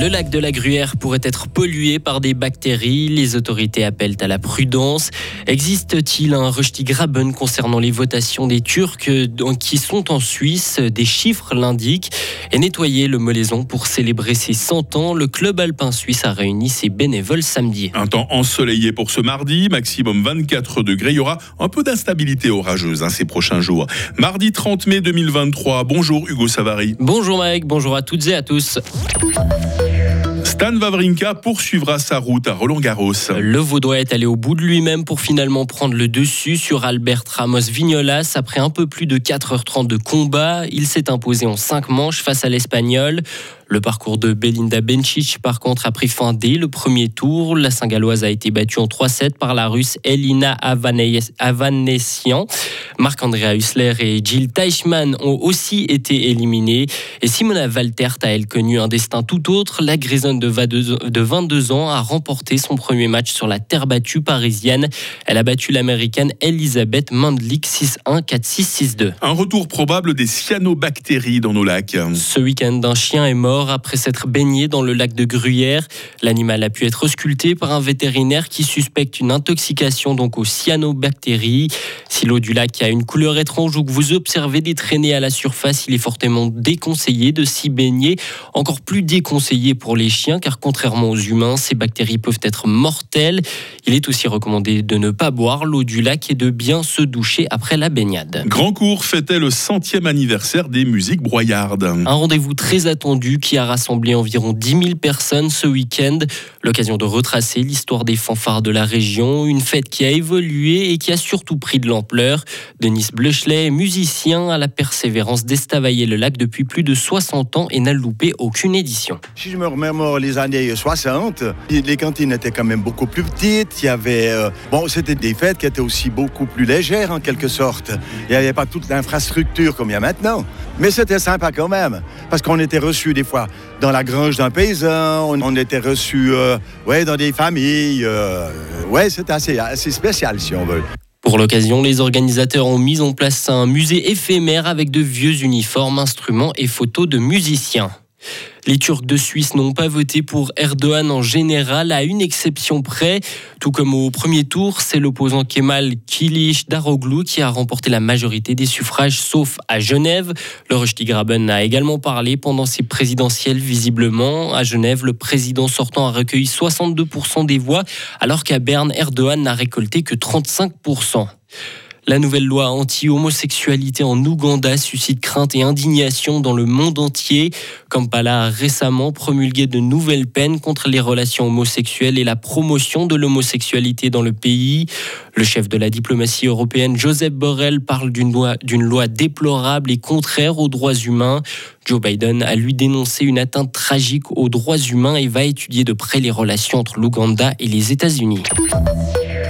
Le lac de la Gruyère pourrait être pollué par des bactéries. Les autorités appellent à la prudence. Existe-t-il un Graben concernant les votations des Turcs qui sont en Suisse? Des chiffres l'indiquent. Et nettoyer le Molaison pour célébrer ses 100 ans, le club alpin suisse a réuni ses bénévoles samedi. Un temps ensoleillé pour ce mardi, maximum 24 degrés. Il y aura un peu d'instabilité orageuse hein, ces prochains jours. Mardi 30 mai 2023. Bonjour Hugo Savary. Bonjour Mike, bonjour à toutes et à tous. Stan Wawrinka poursuivra sa route à Roland-Garros. Le Vaudois est allé au bout de lui-même pour finalement prendre le dessus sur Albert Ramos Vignolas. Après un peu plus de 4h30 de combat, il s'est imposé en 5 manches face à l'Espagnol. Le parcours de Belinda Bencic, par contre, a pris fin dès le premier tour. La Saint-Galloise a été battue en 3-7 par la Russe Elina Avanesian. Marc-Andrea Hussler et Jill Teichmann ont aussi été éliminés. Et Simona Valtert a, elle, connu un destin tout autre. La Grisonne de 22 ans a remporté son premier match sur la terre battue parisienne. Elle a battu l'américaine Elisabeth Mandlik 6-1, 4-6, 6-2. Un retour probable des cyanobactéries dans nos lacs. Ce week-end, un chien est mort après s'être baigné dans le lac de Gruyère. L'animal a pu être ausculté par un vétérinaire qui suspecte une intoxication donc aux cyanobactéries. Si l'eau du lac a une couleur étrange ou que vous observez des traînées à la surface, il est fortement déconseillé de s'y baigner. Encore plus déconseillé pour les chiens car contrairement aux humains, ces bactéries peuvent être mortelles. Il est aussi recommandé de ne pas boire l'eau du lac et de bien se doucher après la baignade. Grand Cours fêtait le centième anniversaire des musiques broyardes. Un rendez-vous très attendu qui a rassemblé environ 10 000 personnes ce week-end. L'occasion de retracer l'histoire des fanfares de la région, une fête qui a évolué et qui a surtout pris de l'ampleur. Denis Bleuchelet, musicien à la persévérance d'Estavayer le lac depuis plus de 60 ans et n'a loupé aucune édition. Si je me remémore les années 60, les cantines étaient quand même beaucoup plus petites. Il y avait, euh, bon, c'était des fêtes qui étaient aussi beaucoup plus légères en quelque sorte. Il n'y avait pas toute l'infrastructure comme il y a maintenant. Mais c'était sympa quand même, parce qu'on était reçus des fois dans la grange d'un paysan, on, était reçus euh, ouais, dans des familles. Euh, ouais, c'était assez spécial si on veut. Pour l'occasion, les organisateurs ont mis en place un musée éphémère avec de vieux uniformes, instruments et photos de musiciens. Les Turcs de Suisse n'ont pas voté pour Erdogan en général, à une exception près. Tout comme au premier tour, c'est l'opposant Kemal Kilic Daroglu qui a remporté la majorité des suffrages, sauf à Genève. Le Graben a également parlé pendant ses présidentielles, visiblement. À Genève, le président sortant a recueilli 62% des voix, alors qu'à Berne, Erdogan n'a récolté que 35%. La nouvelle loi anti-homosexualité en Ouganda suscite crainte et indignation dans le monde entier. Kampala a récemment promulgué de nouvelles peines contre les relations homosexuelles et la promotion de l'homosexualité dans le pays. Le chef de la diplomatie européenne, Joseph Borrell, parle d'une loi, déplorable et contraire aux droits humains. Joe Biden a lui dénoncé une atteinte tragique aux droits humains et va étudier de près les relations entre l'Ouganda et les États-Unis.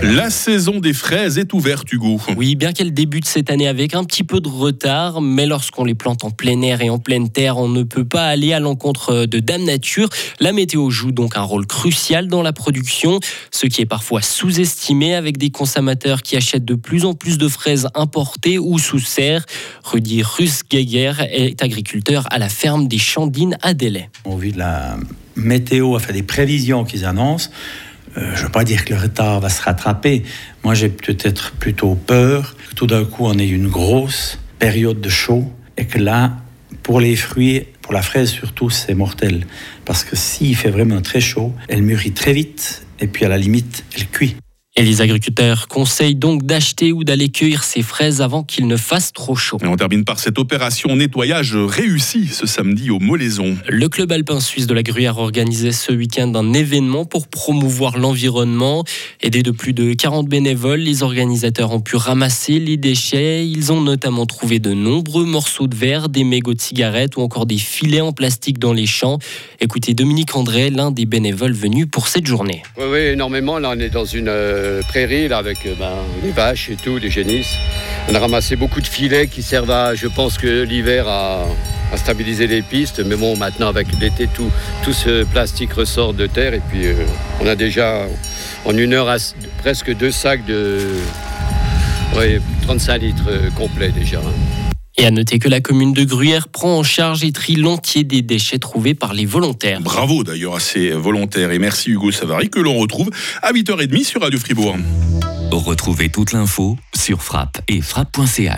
La saison des fraises est ouverte, Hugo. Oui, bien qu'elle débute cette année avec un petit peu de retard, mais lorsqu'on les plante en plein air et en pleine terre, on ne peut pas aller à l'encontre de Dame Nature. La météo joue donc un rôle crucial dans la production, ce qui est parfois sous-estimé avec des consommateurs qui achètent de plus en plus de fraises importées ou sous serre. Rudy Russ-Geiger est agriculteur à la ferme des Chandines à Délai. Au vu de la météo, a fait des prévisions qu'ils annoncent, euh, je ne veux pas dire que le retard va se rattraper. Moi, j'ai peut-être plutôt peur que tout d'un coup, on ait une grosse période de chaud et que là, pour les fruits, pour la fraise surtout, c'est mortel. Parce que s'il fait vraiment très chaud, elle mûrit très vite et puis à la limite, elle cuit. Et les agriculteurs conseillent donc d'acheter ou d'aller cueillir ces fraises avant qu'il ne fasse trop chaud. Et on termine par cette opération nettoyage réussie ce samedi au Molaison. Le club alpin suisse de la Gruyère organisait ce week-end un événement pour promouvoir l'environnement. Aidés de plus de 40 bénévoles, les organisateurs ont pu ramasser les déchets. Ils ont notamment trouvé de nombreux morceaux de verre, des mégots de cigarettes ou encore des filets en plastique dans les champs. Écoutez Dominique André, l'un des bénévoles venus pour cette journée. Oui, oui énormément. Là, on est dans une euh, prairie là, avec euh, ben, les vaches et tout, les génisses. On a ramassé beaucoup de filets qui servent à, je pense que l'hiver, à, stabiliser les pistes. Mais bon, maintenant avec l'été, tout, tout ce plastique ressort de terre. Et puis euh, on a déjà en une heure presque deux sacs de 35 litres euh, complets déjà. Hein. Et à noter que la commune de Gruyère prend en charge et trie l'entier des déchets trouvés par les volontaires. Bravo d'ailleurs à ces volontaires et merci Hugo Savary que l'on retrouve à 8h30 sur Radio Fribourg. Retrouvez toute l'info sur frappe et frappe.ch.